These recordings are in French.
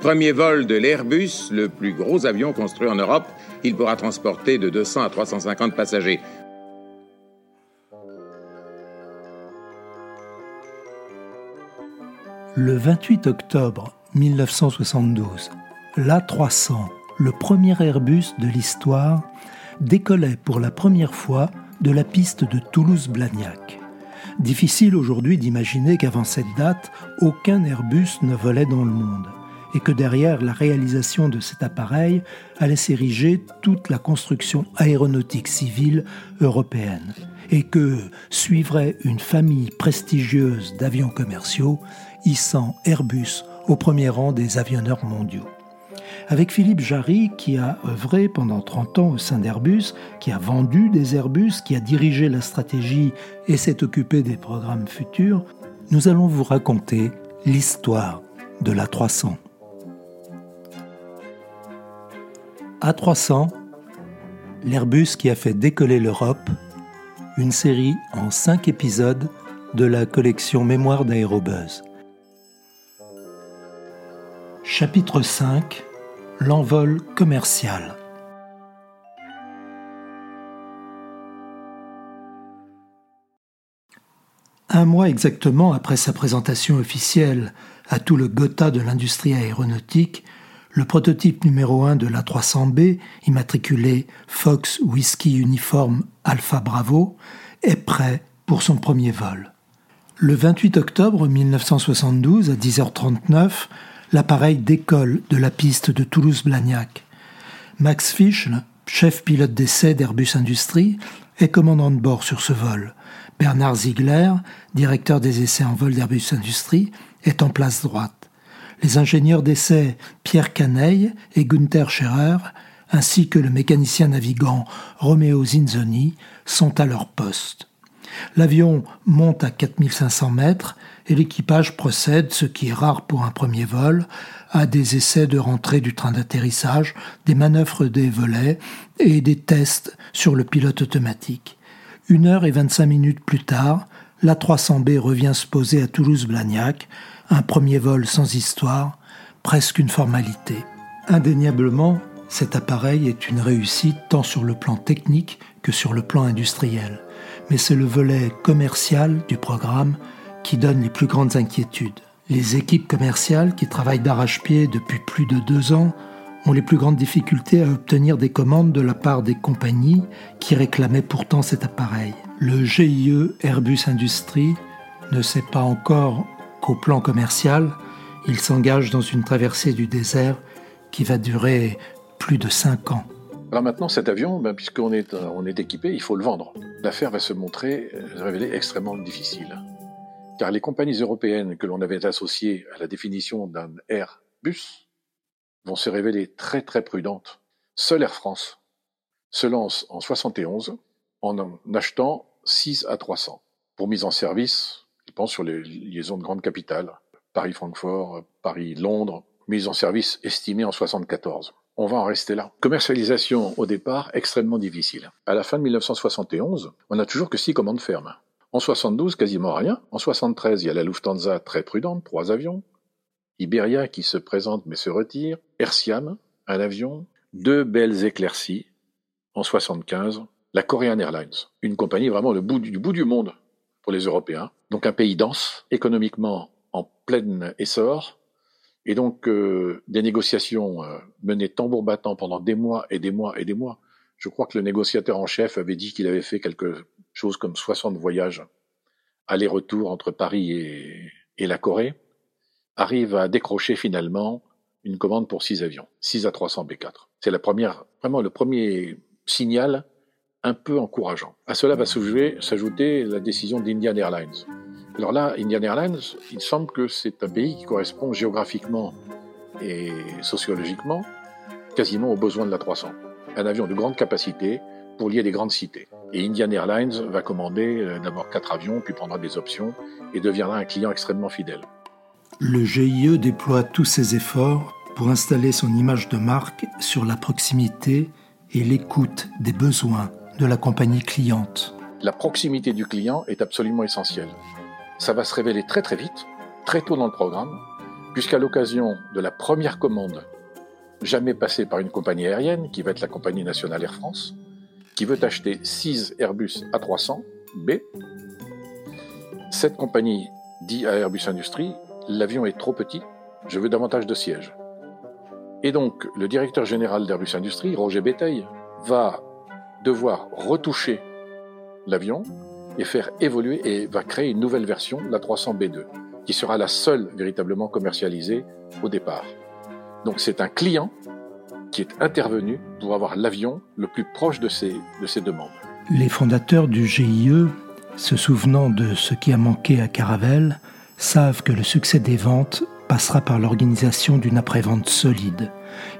Premier vol de l'Airbus, le plus gros avion construit en Europe. Il pourra transporter de 200 à 350 passagers. Le 28 octobre 1972, l'A300, le premier Airbus de l'histoire, décollait pour la première fois de la piste de Toulouse-Blagnac. Difficile aujourd'hui d'imaginer qu'avant cette date, aucun Airbus ne volait dans le monde et que derrière la réalisation de cet appareil allait s'ériger toute la construction aéronautique civile européenne et que suivrait une famille prestigieuse d'avions commerciaux hissant Airbus au premier rang des avionneurs mondiaux avec Philippe Jarry, qui a œuvré pendant 30 ans au sein d'Airbus, qui a vendu des Airbus, qui a dirigé la stratégie et s'est occupé des programmes futurs, nous allons vous raconter l'histoire de l'A300. A300, l'Airbus qui a fait décoller l'Europe, une série en 5 épisodes de la collection Mémoire d'Aérobuzz. Chapitre 5 l'envol commercial. Un mois exactement après sa présentation officielle à tout le Gotha de l'industrie aéronautique, le prototype numéro 1 de l'A300B, immatriculé Fox Whiskey Uniform Alpha Bravo, est prêt pour son premier vol. Le 28 octobre 1972 à 10h39, l'appareil décolle de la piste de Toulouse-Blagnac. Max Fisch, chef pilote d'essai d'Airbus Industrie, est commandant de bord sur ce vol. Bernard Ziegler, directeur des essais en vol d'Airbus Industrie, est en place droite. Les ingénieurs d'essai Pierre Caneille et Gunther Scherer, ainsi que le mécanicien navigant Romeo Zinzoni, sont à leur poste. L'avion monte à 4500 mètres et l'équipage procède, ce qui est rare pour un premier vol, à des essais de rentrée du train d'atterrissage, des manœuvres des volets et des tests sur le pilote automatique. Une heure et vingt-cinq minutes plus tard, l'A300B revient se poser à Toulouse-Blagnac, un premier vol sans histoire, presque une formalité. Indéniablement, cet appareil est une réussite tant sur le plan technique que sur le plan industriel. Mais c'est le volet commercial du programme qui donne les plus grandes inquiétudes. Les équipes commerciales qui travaillent d'arrache-pied depuis plus de deux ans ont les plus grandes difficultés à obtenir des commandes de la part des compagnies qui réclamaient pourtant cet appareil. Le GIE Airbus Industries ne sait pas encore qu'au plan commercial, il s'engage dans une traversée du désert qui va durer plus de cinq ans. Alors maintenant, cet avion, ben, puisqu'on est, on est équipé, il faut le vendre. L'affaire va se montrer, euh, se révéler extrêmement difficile car les compagnies européennes que l'on avait associées à la définition d'un Airbus vont se révéler très très prudentes. Seule Air France se lance en 71 en en achetant 6 à 300 pour mise en service, je pense sur les liaisons de grande capitale, Paris-Francfort, Paris-Londres, mise en service estimée en 74. On va en rester là. Commercialisation au départ extrêmement difficile. À la fin de 1971, on n'a toujours que six commandes fermes. En 72, quasiment rien. En 73, il y a la Lufthansa très prudente, trois avions. Iberia qui se présente mais se retire. Ersiam, un avion. Deux belles éclaircies. En 75, la Korean Airlines, une compagnie vraiment le bout du, bout du monde pour les Européens. Donc un pays dense, économiquement en plein essor, et donc euh, des négociations euh, menées tambour battant pendant des mois et des mois et des mois. Je crois que le négociateur en chef avait dit qu'il avait fait quelque chose comme 60 voyages aller-retour entre Paris et, la Corée, arrive à décrocher finalement une commande pour six avions, 6 à 300 B4. C'est la première, vraiment le premier signal un peu encourageant. À cela va s'ajouter la décision d'Indian Airlines. Alors là, Indian Airlines, il semble que c'est un pays qui correspond géographiquement et sociologiquement quasiment aux besoins de la 300 un avion de grande capacité pour lier des grandes cités. Et Indian Airlines va commander euh, d'abord quatre avions, puis prendra des options et deviendra un client extrêmement fidèle. Le GIE déploie tous ses efforts pour installer son image de marque sur la proximité et l'écoute des besoins de la compagnie cliente. La proximité du client est absolument essentielle. Ça va se révéler très très vite, très tôt dans le programme, Puisqu'à l'occasion de la première commande jamais passée par une compagnie aérienne, qui va être la compagnie nationale Air France, qui veut acheter 6 Airbus A300 B, cette compagnie dit à Airbus Industries, l'avion est trop petit, je veux davantage de sièges. Et donc, le directeur général d'Airbus Industries, Roger Béteil, va devoir retoucher l'avion et faire évoluer et va créer une nouvelle version, la 300B2, qui sera la seule véritablement commercialisée au départ. Donc c'est un client qui est intervenu pour avoir l'avion le plus proche de ses, de ses demandes. Les fondateurs du GIE, se souvenant de ce qui a manqué à Caravelle, savent que le succès des ventes passera par l'organisation d'une après-vente solide.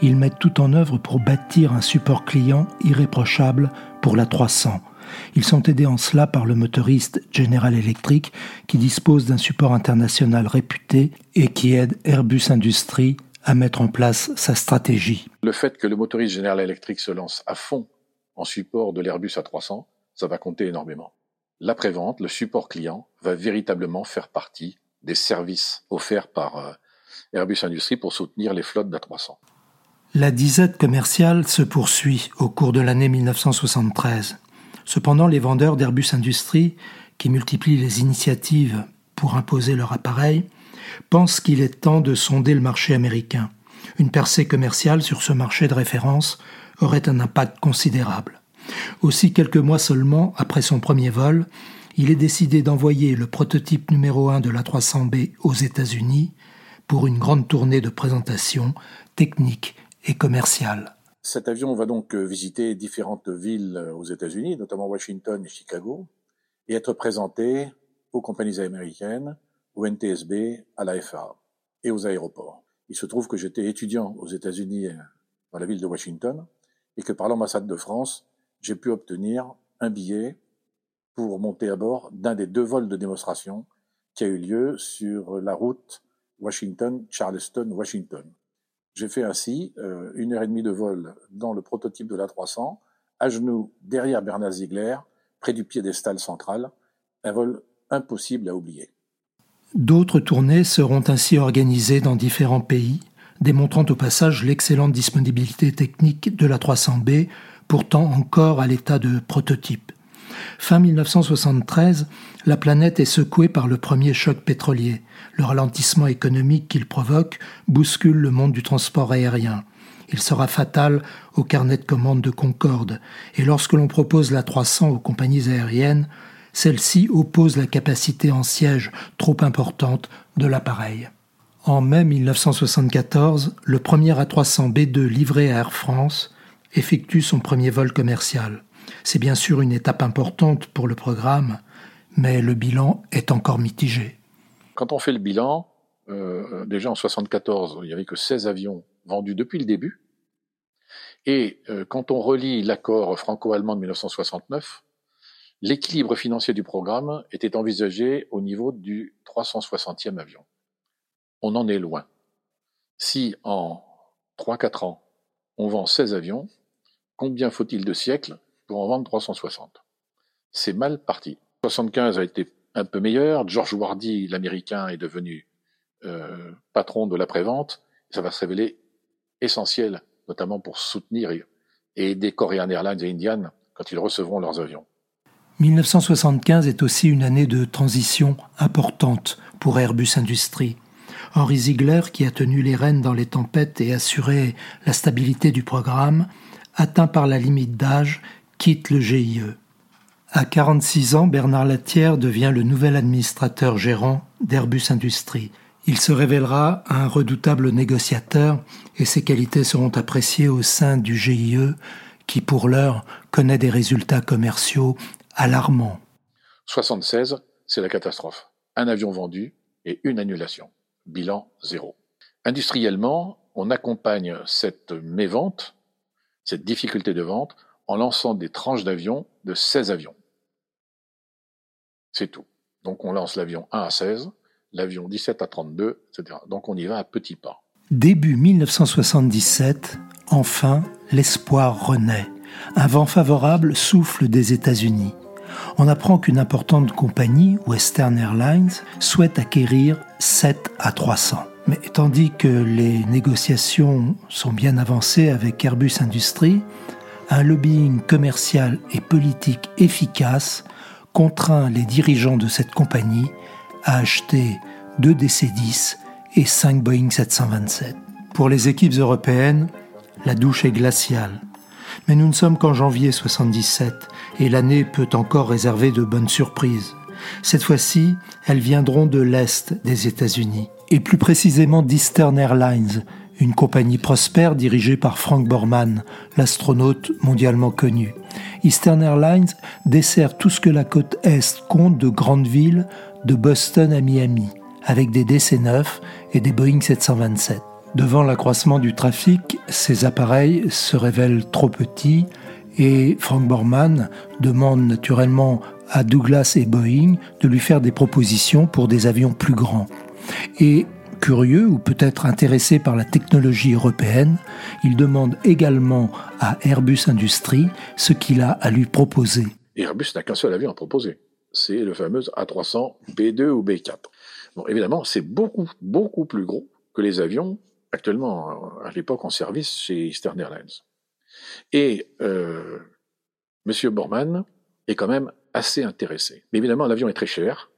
Ils mettent tout en œuvre pour bâtir un support client irréprochable pour la 300. Ils sont aidés en cela par le motoriste General Electric qui dispose d'un support international réputé et qui aide Airbus Industries à mettre en place sa stratégie. Le fait que le motoriste General Electric se lance à fond en support de l'Airbus A300, ça va compter énormément. L'après-vente, le support client, va véritablement faire partie des services offerts par euh, Airbus Industries pour soutenir les flottes d'A300. La disette commerciale se poursuit au cours de l'année 1973. Cependant, les vendeurs d'Airbus Industries, qui multiplient les initiatives pour imposer leur appareil, pensent qu'il est temps de sonder le marché américain. Une percée commerciale sur ce marché de référence aurait un impact considérable. Aussi, quelques mois seulement après son premier vol, il est décidé d'envoyer le prototype numéro 1 de la 300B aux États-Unis pour une grande tournée de présentation technique et commerciale. Cet avion va donc euh, visiter différentes villes euh, aux États-Unis, notamment Washington et Chicago, et être présenté aux compagnies américaines, au NTSB, à la FAA et aux aéroports. Il se trouve que j'étais étudiant aux États-Unis, euh, dans la ville de Washington, et que par l'ambassade de France, j'ai pu obtenir un billet pour monter à bord d'un des deux vols de démonstration qui a eu lieu sur la route Washington-Charleston-Washington. J'ai fait ainsi euh, une heure et demie de vol dans le prototype de l'A300, à genoux derrière Bernard Ziegler, près du piédestal central, un vol impossible à oublier. D'autres tournées seront ainsi organisées dans différents pays, démontrant au passage l'excellente disponibilité technique de la 300B, pourtant encore à l'état de prototype. Fin 1973, la planète est secouée par le premier choc pétrolier. Le ralentissement économique qu'il provoque bouscule le monde du transport aérien. Il sera fatal au carnet de commande de Concorde, et lorsque l'on propose la 300 aux compagnies aériennes, celle-ci oppose la capacité en siège trop importante de l'appareil. En mai 1974, le premier A300B2 livré à Air France effectue son premier vol commercial. C'est bien sûr une étape importante pour le programme, mais le bilan est encore mitigé. Quand on fait le bilan, euh, déjà en 1974, il n'y avait que 16 avions vendus depuis le début. Et euh, quand on relit l'accord franco-allemand de 1969, l'équilibre financier du programme était envisagé au niveau du 360e avion. On en est loin. Si en 3-4 ans, on vend 16 avions, combien faut-il de siècles pour en vendre 360. C'est mal parti. 75 a été un peu meilleur. George Wardy, l'américain, est devenu euh, patron de l'après-vente. Ça va se révéler essentiel, notamment pour soutenir et aider Korean Airlines et Indian quand ils recevront leurs avions. 1975 est aussi une année de transition importante pour Airbus Industries. Henri Ziegler, qui a tenu les rênes dans les tempêtes et assuré la stabilité du programme, atteint par la limite d'âge, quitte le GIE. À 46 ans, Bernard Latière devient le nouvel administrateur gérant d'Airbus Industries. Il se révélera un redoutable négociateur et ses qualités seront appréciées au sein du GIE qui, pour l'heure, connaît des résultats commerciaux alarmants. 76, c'est la catastrophe. Un avion vendu et une annulation. Bilan zéro. Industriellement, on accompagne cette mévente, cette difficulté de vente, en lançant des tranches d'avions de 16 avions. C'est tout. Donc on lance l'avion 1 à 16, l'avion 17 à 32, etc. Donc on y va à petits pas. Début 1977, enfin, l'espoir renaît. Un vent favorable souffle des États-Unis. On apprend qu'une importante compagnie, Western Airlines, souhaite acquérir 7 à 300. Mais tandis que les négociations sont bien avancées avec Airbus Industries, un lobbying commercial et politique efficace contraint les dirigeants de cette compagnie à acheter deux DC-10 et cinq Boeing 727. Pour les équipes européennes, la douche est glaciale. Mais nous ne sommes qu'en janvier 77 et l'année peut encore réserver de bonnes surprises. Cette fois-ci, elles viendront de l'Est des États-Unis, et plus précisément d'Eastern Airlines, une compagnie prospère dirigée par Frank Borman, l'astronaute mondialement connu. Eastern Airlines dessert tout ce que la côte Est compte de grandes villes, de Boston à Miami, avec des DC-9 et des Boeing 727. Devant l'accroissement du trafic, ces appareils se révèlent trop petits et Frank Borman demande naturellement à Douglas et Boeing de lui faire des propositions pour des avions plus grands. Et curieux ou peut-être intéressé par la technologie européenne, il demande également à Airbus Industries ce qu'il a à lui proposer. Airbus n'a qu'un seul avion à proposer. C'est le fameux A300 B2 ou B4. Bon, évidemment, c'est beaucoup, beaucoup plus gros que les avions actuellement à l'époque en service chez Eastern Airlines. Et euh, M. Borman est quand même assez intéressé. Mais évidemment, l'avion est très cher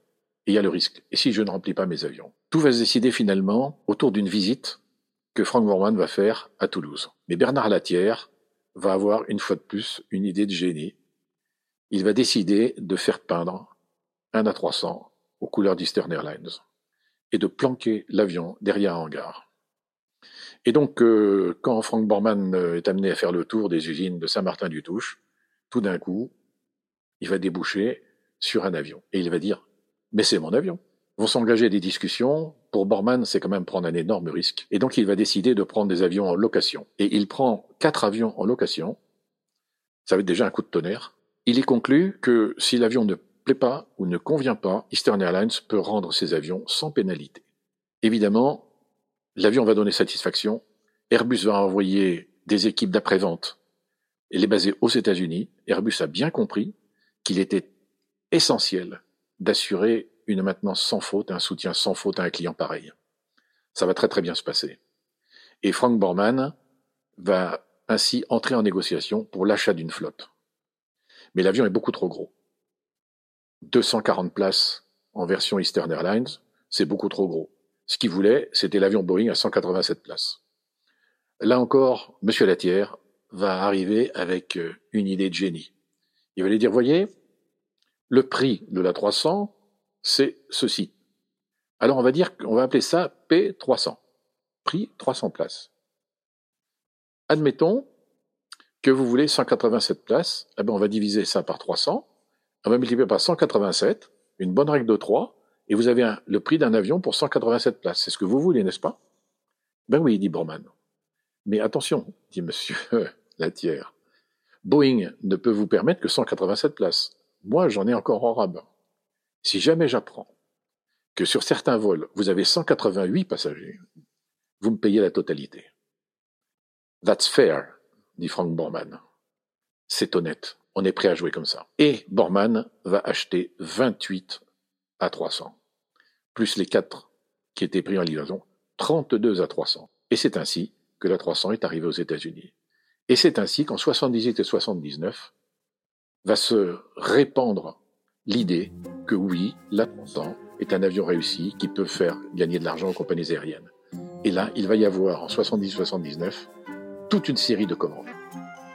et il y a le risque. Et si je ne remplis pas mes avions Tout va se décider finalement autour d'une visite que Frank Borman va faire à Toulouse. Mais Bernard Latière va avoir une fois de plus une idée de génie. Il va décider de faire peindre un A300 aux couleurs d'Eastern Airlines et de planquer l'avion derrière un hangar. Et donc, euh, quand Frank Borman euh, est amené à faire le tour des usines de Saint-Martin-du-Touche, tout d'un coup, il va déboucher sur un avion. Et il va dire, mais c'est mon avion. Vont s'engager des discussions. Pour Borman, c'est quand même prendre un énorme risque. Et donc, il va décider de prendre des avions en location. Et il prend quatre avions en location. Ça va être déjà un coup de tonnerre. Il y conclut que si l'avion ne plaît pas ou ne convient pas, Eastern Airlines peut rendre ses avions sans pénalité. Évidemment, l'avion va donner satisfaction. Airbus va envoyer des équipes d'après-vente et les baser aux États-Unis. Airbus a bien compris qu'il était essentiel d'assurer une maintenance sans faute, un soutien sans faute à un client pareil. Ça va très très bien se passer. Et Frank Borman va ainsi entrer en négociation pour l'achat d'une flotte. Mais l'avion est beaucoup trop gros. 240 places en version Eastern Airlines, c'est beaucoup trop gros. Ce qu'il voulait, c'était l'avion Boeing à 187 places. Là encore, M. Latière va arriver avec euh, une idée de génie. Il va lui dire, voyez, le prix de la 300, c'est ceci. Alors on va dire qu'on va appeler ça P300. Prix 300 places. Admettons que vous voulez 187 places, eh ben on va diviser ça par 300, on va multiplier par 187, une bonne règle de 3, et vous avez le prix d'un avion pour 187 places. C'est ce que vous voulez, n'est-ce pas? Ben oui, dit Borman. Mais attention, dit monsieur Latière, Boeing ne peut vous permettre que 187 places. Moi, j'en ai encore en rab. Si jamais j'apprends que sur certains vols, vous avez 188 passagers, vous me payez la totalité. That's fair, dit Frank Borman. C'est honnête. On est prêt à jouer comme ça. Et Borman va acheter 28 à 300, plus les 4 qui étaient pris en livraison, 32 à 300. Et c'est ainsi que la 300 est arrivée aux États-Unis. Et c'est ainsi qu'en 78 et 79 va se répandre l'idée que oui, la 300 est un avion réussi qui peut faire gagner de l'argent aux compagnies aériennes. Et là, il va y avoir en 70-79 toute une série de commandes.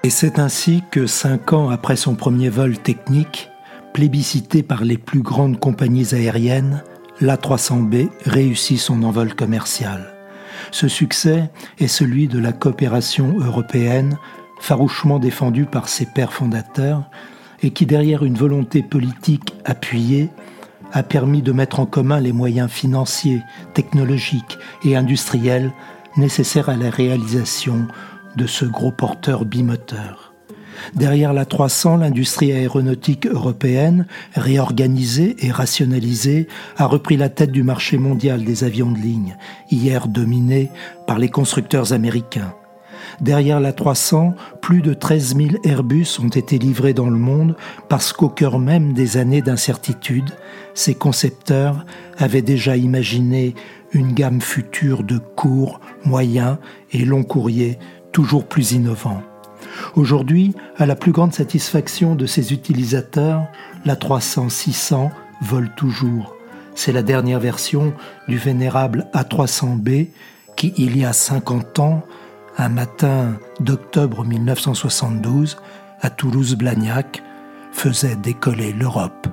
Et c'est ainsi que cinq ans après son premier vol technique, plébiscité par les plus grandes compagnies aériennes, l'A300B réussit son envol commercial. Ce succès est celui de la coopération européenne, farouchement défendue par ses pères fondateurs, et qui, derrière une volonté politique appuyée, a permis de mettre en commun les moyens financiers, technologiques et industriels nécessaires à la réalisation de ce gros porteur bimoteur. Derrière la 300, l'industrie aéronautique européenne, réorganisée et rationalisée, a repris la tête du marché mondial des avions de ligne, hier dominé par les constructeurs américains. Derrière la 300, plus de 13 000 Airbus ont été livrés dans le monde parce qu'au cœur même des années d'incertitude, ces concepteurs avaient déjà imaginé une gamme future de courts, moyens et longs courriers toujours plus innovants. Aujourd'hui, à la plus grande satisfaction de ses utilisateurs, la 300-600 vole toujours. C'est la dernière version du vénérable A300B qui, il y a 50 ans, un matin d'octobre 1972, à Toulouse-Blagnac, faisait décoller l'Europe.